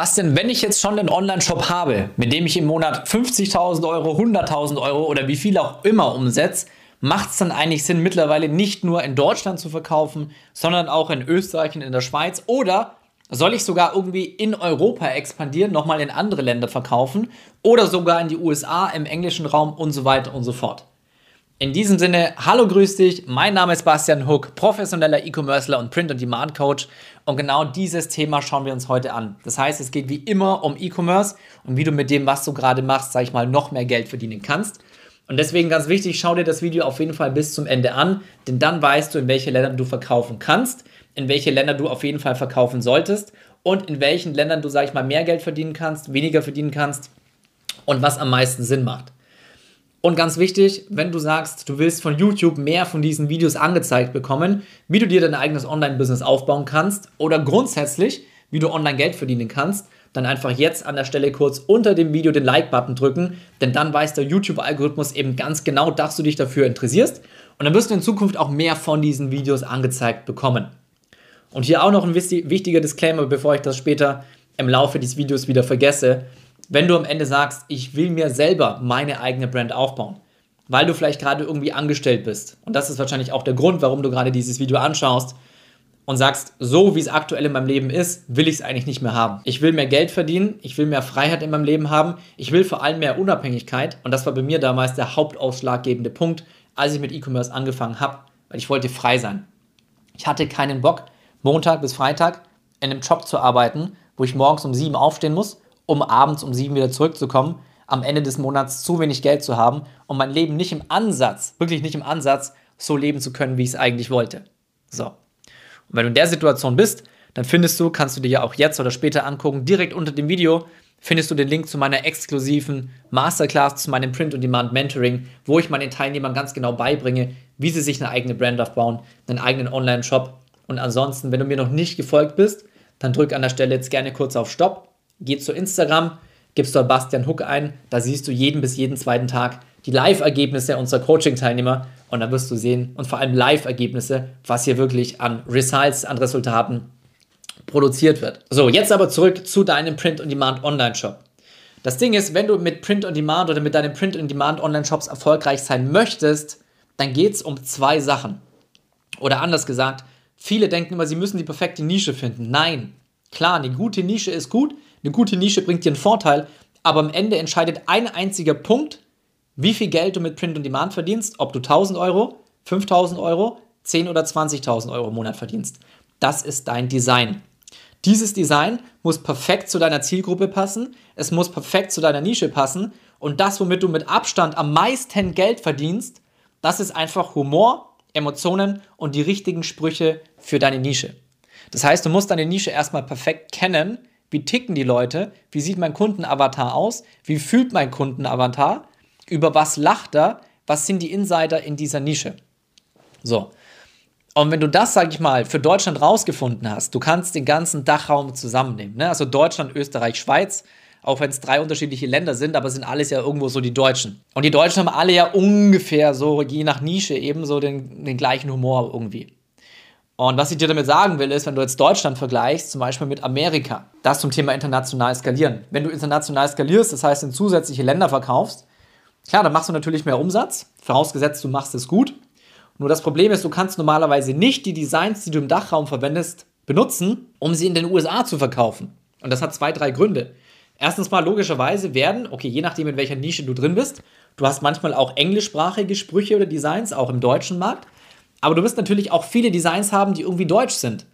Bastian, wenn ich jetzt schon einen Online-Shop habe, mit dem ich im Monat 50.000 Euro, 100.000 Euro oder wie viel auch immer umsetze, macht es dann eigentlich Sinn, mittlerweile nicht nur in Deutschland zu verkaufen, sondern auch in Österreich und in der Schweiz? Oder soll ich sogar irgendwie in Europa expandieren, nochmal in andere Länder verkaufen oder sogar in die USA, im englischen Raum und so weiter und so fort? In diesem Sinne, hallo, grüß dich. Mein Name ist Bastian Hook, professioneller E-Commercer und Print-on-Demand-Coach. Und genau dieses Thema schauen wir uns heute an. Das heißt, es geht wie immer um E-Commerce und wie du mit dem, was du gerade machst, sag ich mal, noch mehr Geld verdienen kannst. Und deswegen ganz wichtig, schau dir das Video auf jeden Fall bis zum Ende an, denn dann weißt du, in welche Länder du verkaufen kannst, in welche Länder du auf jeden Fall verkaufen solltest und in welchen Ländern du, sag ich mal, mehr Geld verdienen kannst, weniger verdienen kannst und was am meisten Sinn macht. Und ganz wichtig, wenn du sagst, du willst von YouTube mehr von diesen Videos angezeigt bekommen, wie du dir dein eigenes Online-Business aufbauen kannst oder grundsätzlich, wie du online Geld verdienen kannst, dann einfach jetzt an der Stelle kurz unter dem Video den Like-Button drücken, denn dann weiß der YouTube-Algorithmus eben ganz genau, dass du dich dafür interessierst und dann wirst du in Zukunft auch mehr von diesen Videos angezeigt bekommen. Und hier auch noch ein wichtiger Disclaimer, bevor ich das später im Laufe des Videos wieder vergesse wenn du am Ende sagst, ich will mir selber meine eigene Brand aufbauen, weil du vielleicht gerade irgendwie angestellt bist. Und das ist wahrscheinlich auch der Grund, warum du gerade dieses Video anschaust und sagst, so wie es aktuell in meinem Leben ist, will ich es eigentlich nicht mehr haben. Ich will mehr Geld verdienen, ich will mehr Freiheit in meinem Leben haben, ich will vor allem mehr Unabhängigkeit. Und das war bei mir damals der hauptausschlaggebende Punkt, als ich mit E-Commerce angefangen habe, weil ich wollte frei sein. Ich hatte keinen Bock, Montag bis Freitag in einem Job zu arbeiten, wo ich morgens um sieben aufstehen muss um abends um sieben wieder zurückzukommen, am Ende des Monats zu wenig Geld zu haben und mein Leben nicht im Ansatz, wirklich nicht im Ansatz, so leben zu können, wie ich es eigentlich wollte. So. Und wenn du in der Situation bist, dann findest du, kannst du dir ja auch jetzt oder später angucken, direkt unter dem Video findest du den Link zu meiner exklusiven Masterclass, zu meinem Print-on-Demand-Mentoring, wo ich meinen Teilnehmern ganz genau beibringe, wie sie sich eine eigene Brand aufbauen, einen eigenen Online-Shop. Und ansonsten, wenn du mir noch nicht gefolgt bist, dann drück an der Stelle jetzt gerne kurz auf Stopp Geh zu Instagram, gibst dort Bastian Huck ein, da siehst du jeden bis jeden zweiten Tag die Live-Ergebnisse unserer Coaching-Teilnehmer und dann wirst du sehen und vor allem Live-Ergebnisse, was hier wirklich an Results, an Resultaten produziert wird. So, jetzt aber zurück zu deinem Print-on-Demand Online-Shop. Das Ding ist, wenn du mit Print-on-Demand oder mit deinen Print-on-Demand Online-Shops erfolgreich sein möchtest, dann geht es um zwei Sachen. Oder anders gesagt, viele denken immer, sie müssen die perfekte Nische finden. Nein, klar, eine gute Nische ist gut, eine gute Nische bringt dir einen Vorteil, aber am Ende entscheidet ein einziger Punkt, wie viel Geld du mit Print on Demand verdienst, ob du 1000 Euro, 5000 Euro, 10 oder 20.000 Euro im Monat verdienst. Das ist dein Design. Dieses Design muss perfekt zu deiner Zielgruppe passen, es muss perfekt zu deiner Nische passen und das, womit du mit Abstand am meisten Geld verdienst, das ist einfach Humor, Emotionen und die richtigen Sprüche für deine Nische. Das heißt, du musst deine Nische erstmal perfekt kennen, wie ticken die Leute? Wie sieht mein Kundenavatar aus? Wie fühlt mein Kundenavatar? Über was lacht er? Was sind die Insider in dieser Nische? So. Und wenn du das, sag ich mal, für Deutschland rausgefunden hast, du kannst den ganzen Dachraum zusammennehmen. Ne? Also Deutschland, Österreich, Schweiz, auch wenn es drei unterschiedliche Länder sind, aber sind alles ja irgendwo so die Deutschen. Und die Deutschen haben alle ja ungefähr so, je nach Nische, eben so den, den gleichen Humor irgendwie. Und was ich dir damit sagen will, ist, wenn du jetzt Deutschland vergleichst, zum Beispiel mit Amerika, das zum Thema international skalieren. Wenn du international skalierst, das heißt in zusätzliche Länder verkaufst, klar, dann machst du natürlich mehr Umsatz, vorausgesetzt du machst es gut. Nur das Problem ist, du kannst normalerweise nicht die Designs, die du im Dachraum verwendest, benutzen, um sie in den USA zu verkaufen. Und das hat zwei, drei Gründe. Erstens mal logischerweise werden, okay, je nachdem in welcher Nische du drin bist, du hast manchmal auch englischsprachige Sprüche oder Designs, auch im deutschen Markt. Aber du wirst natürlich auch viele Designs haben, die irgendwie deutsch sind.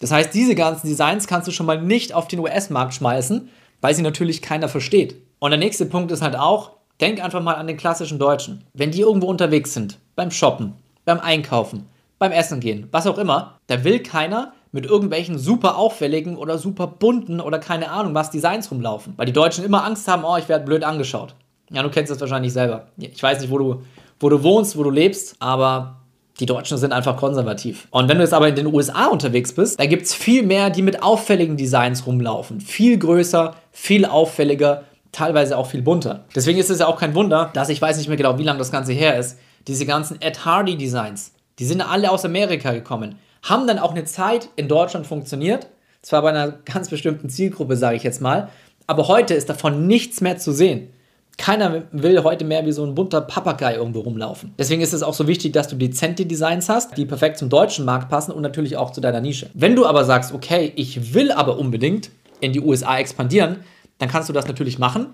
Das heißt, diese ganzen Designs kannst du schon mal nicht auf den US-Markt schmeißen, weil sie natürlich keiner versteht. Und der nächste Punkt ist halt auch, denk einfach mal an den klassischen Deutschen. Wenn die irgendwo unterwegs sind, beim Shoppen, beim Einkaufen, beim Essen gehen, was auch immer, da will keiner mit irgendwelchen super auffälligen oder super bunten oder keine Ahnung was Designs rumlaufen. Weil die Deutschen immer Angst haben, oh, ich werde blöd angeschaut. Ja, du kennst das wahrscheinlich selber. Ich weiß nicht, wo du, wo du wohnst, wo du lebst, aber die Deutschen sind einfach konservativ. Und wenn du jetzt aber in den USA unterwegs bist, da gibt es viel mehr, die mit auffälligen Designs rumlaufen. Viel größer, viel auffälliger, teilweise auch viel bunter. Deswegen ist es ja auch kein Wunder, dass ich weiß nicht mehr genau, wie lange das Ganze her ist. Diese ganzen Ed Hardy Designs, die sind alle aus Amerika gekommen, haben dann auch eine Zeit in Deutschland funktioniert, Zwar bei einer ganz bestimmten Zielgruppe, sage ich jetzt mal, aber heute ist davon nichts mehr zu sehen. Keiner will heute mehr wie so ein bunter Papagei irgendwo rumlaufen. Deswegen ist es auch so wichtig, dass du dezente Designs hast, die perfekt zum deutschen Markt passen und natürlich auch zu deiner Nische. Wenn du aber sagst, okay, ich will aber unbedingt in die USA expandieren, dann kannst du das natürlich machen.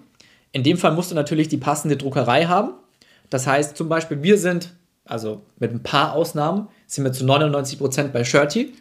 In dem Fall musst du natürlich die passende Druckerei haben. Das heißt zum Beispiel, wir sind, also mit ein paar Ausnahmen, sind wir zu 99% bei Shirty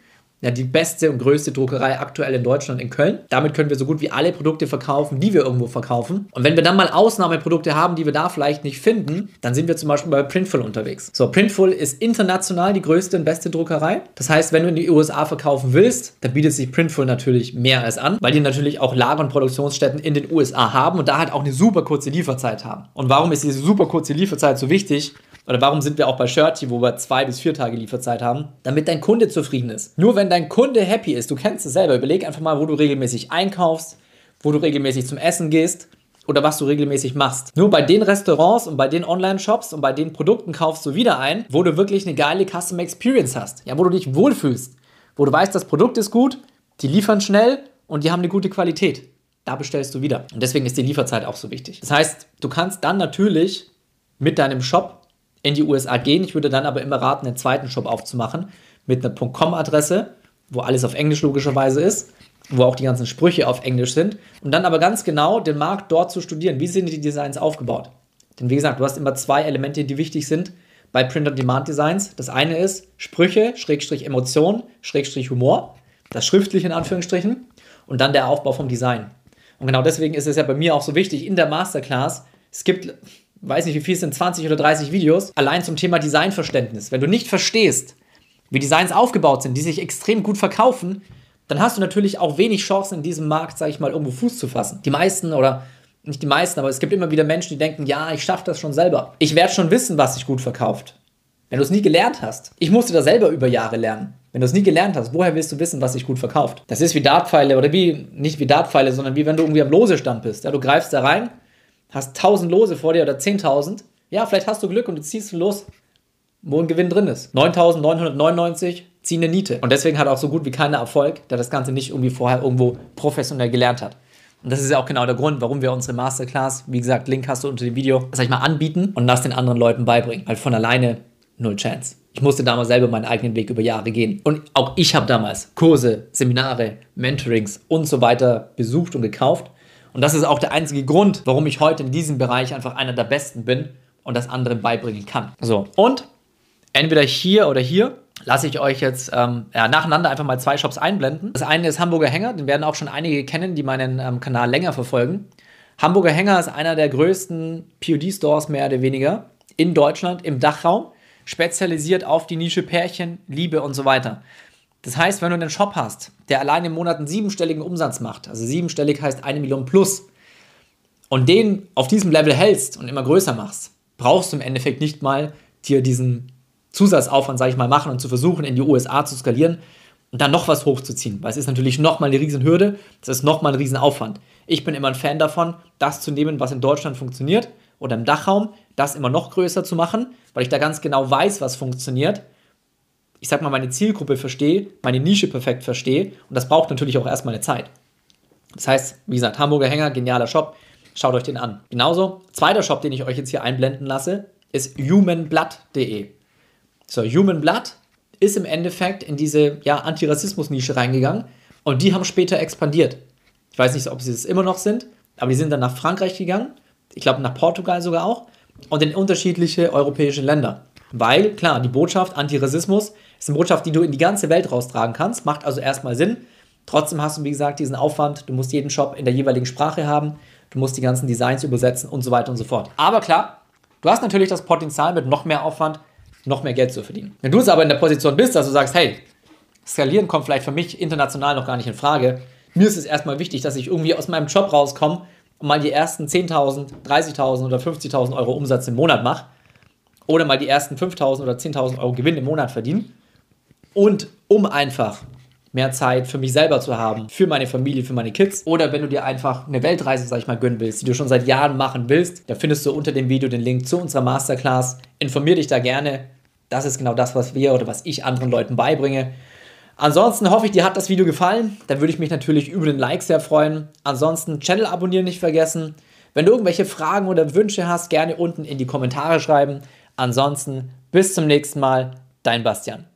ja, die beste und größte Druckerei aktuell in Deutschland in Köln. Damit können wir so gut wie alle Produkte verkaufen, die wir irgendwo verkaufen. Und wenn wir dann mal Ausnahmeprodukte haben, die wir da vielleicht nicht finden, dann sind wir zum Beispiel bei Printful unterwegs. So, Printful ist international die größte und beste Druckerei. Das heißt, wenn du in die USA verkaufen willst, dann bietet sich Printful natürlich mehr als an, weil die natürlich auch Lager- und Produktionsstätten in den USA haben und da halt auch eine super kurze Lieferzeit haben. Und warum ist diese super kurze Lieferzeit so wichtig? Oder warum sind wir auch bei Shirty, wo wir zwei bis vier Tage Lieferzeit haben? Damit dein Kunde zufrieden ist. Nur wenn dein Kunde happy ist, du kennst es selber, überleg einfach mal, wo du regelmäßig einkaufst, wo du regelmäßig zum Essen gehst oder was du regelmäßig machst. Nur bei den Restaurants und bei den Online-Shops und bei den Produkten kaufst du wieder ein, wo du wirklich eine geile Customer Experience hast. Ja, wo du dich wohlfühlst. Wo du weißt, das Produkt ist gut, die liefern schnell und die haben eine gute Qualität. Da bestellst du wieder. Und deswegen ist die Lieferzeit auch so wichtig. Das heißt, du kannst dann natürlich mit deinem Shop in die USA gehen. Ich würde dann aber immer raten, einen zweiten Shop aufzumachen mit einer .com-Adresse, wo alles auf Englisch logischerweise ist, wo auch die ganzen Sprüche auf Englisch sind und dann aber ganz genau den Markt dort zu studieren. Wie sind die Designs aufgebaut? Denn wie gesagt, du hast immer zwei Elemente, die wichtig sind bei Print-on-Demand-Designs. Das eine ist Sprüche, Schrägstrich Emotion, Schrägstrich Humor, das schriftliche in Anführungsstrichen und dann der Aufbau vom Design. Und genau deswegen ist es ja bei mir auch so wichtig in der Masterclass. Es gibt weiß nicht wie viel es sind, 20 oder 30 Videos, allein zum Thema Designverständnis. Wenn du nicht verstehst, wie Designs aufgebaut sind, die sich extrem gut verkaufen, dann hast du natürlich auch wenig Chancen in diesem Markt, sage ich mal, irgendwo Fuß zu fassen. Die meisten oder nicht die meisten, aber es gibt immer wieder Menschen, die denken, ja, ich schaffe das schon selber. Ich werde schon wissen, was sich gut verkauft. Wenn du es nie gelernt hast. Ich musste das selber über Jahre lernen. Wenn du es nie gelernt hast, woher willst du wissen, was sich gut verkauft? Das ist wie Dartpfeile oder wie, nicht wie Dartpfeile, sondern wie wenn du irgendwie am Losestand bist. Ja, du greifst da rein, hast 1000 Lose vor dir oder 10.000, ja, vielleicht hast du Glück und du ziehst los, wo ein Gewinn drin ist. 9.999, zieh eine Niete. Und deswegen hat auch so gut wie keiner Erfolg, der das Ganze nicht irgendwie vorher irgendwo professionell gelernt hat. Und das ist ja auch genau der Grund, warum wir unsere Masterclass, wie gesagt, Link hast du unter dem Video, sag ich mal, anbieten und das den anderen Leuten beibringen. Weil von alleine null Chance. Ich musste damals selber meinen eigenen Weg über Jahre gehen. Und auch ich habe damals Kurse, Seminare, Mentorings und so weiter besucht und gekauft. Und das ist auch der einzige Grund, warum ich heute in diesem Bereich einfach einer der Besten bin und das anderen beibringen kann. So, und entweder hier oder hier lasse ich euch jetzt ähm, ja, nacheinander einfach mal zwei Shops einblenden. Das eine ist Hamburger Hänger, den werden auch schon einige kennen, die meinen ähm, Kanal länger verfolgen. Hamburger Hänger ist einer der größten POD-Stores mehr oder weniger in Deutschland, im Dachraum, spezialisiert auf die Nische Pärchen, Liebe und so weiter. Das heißt, wenn du einen Shop hast, der allein im Monat einen siebenstelligen Umsatz macht, also siebenstellig heißt eine Million plus, und den auf diesem Level hältst und immer größer machst, brauchst du im Endeffekt nicht mal dir diesen Zusatzaufwand, sage ich mal, machen und zu versuchen, in die USA zu skalieren und dann noch was hochzuziehen. Weil es ist natürlich nochmal eine riesen Hürde, das ist nochmal ein riesen Aufwand. Ich bin immer ein Fan davon, das zu nehmen, was in Deutschland funktioniert oder im Dachraum, das immer noch größer zu machen, weil ich da ganz genau weiß, was funktioniert ich sag mal, meine Zielgruppe verstehe, meine Nische perfekt verstehe. Und das braucht natürlich auch erstmal eine Zeit. Das heißt, wie gesagt, Hamburger Hänger, genialer Shop. Schaut euch den an. Genauso, zweiter Shop, den ich euch jetzt hier einblenden lasse, ist humanblood.de. So, Humanblood ist im Endeffekt in diese ja, Antirassismus-Nische reingegangen und die haben später expandiert. Ich weiß nicht, ob sie es immer noch sind, aber die sind dann nach Frankreich gegangen, ich glaube nach Portugal sogar auch und in unterschiedliche europäische Länder. Weil, klar, die Botschaft Antirassismus ist eine Botschaft, die du in die ganze Welt raustragen kannst, macht also erstmal Sinn. Trotzdem hast du, wie gesagt, diesen Aufwand. Du musst jeden Shop in der jeweiligen Sprache haben. Du musst die ganzen Designs übersetzen und so weiter und so fort. Aber klar, du hast natürlich das Potenzial, mit noch mehr Aufwand noch mehr Geld zu verdienen. Wenn du es aber in der Position bist, dass du sagst, hey, skalieren kommt vielleicht für mich international noch gar nicht in Frage. Mir ist es erstmal wichtig, dass ich irgendwie aus meinem Job rauskomme und mal die ersten 10.000, 30.000 oder 50.000 Euro Umsatz im Monat mache. Oder mal die ersten 5.000 oder 10.000 Euro Gewinn im Monat verdienen und um einfach mehr Zeit für mich selber zu haben, für meine Familie, für meine Kids. Oder wenn du dir einfach eine Weltreise, sag ich mal, gönnen willst, die du schon seit Jahren machen willst, da findest du unter dem Video den Link zu unserer Masterclass. Informier dich da gerne. Das ist genau das, was wir oder was ich anderen Leuten beibringe. Ansonsten hoffe ich, dir hat das Video gefallen. Da würde ich mich natürlich über den Like sehr freuen. Ansonsten Channel abonnieren nicht vergessen. Wenn du irgendwelche Fragen oder Wünsche hast, gerne unten in die Kommentare schreiben. Ansonsten bis zum nächsten Mal, dein Bastian.